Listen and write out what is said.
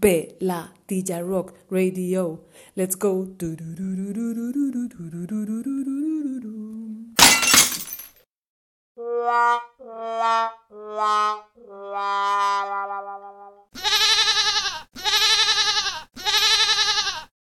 Peladilla Rock Radio. Let's go. la la la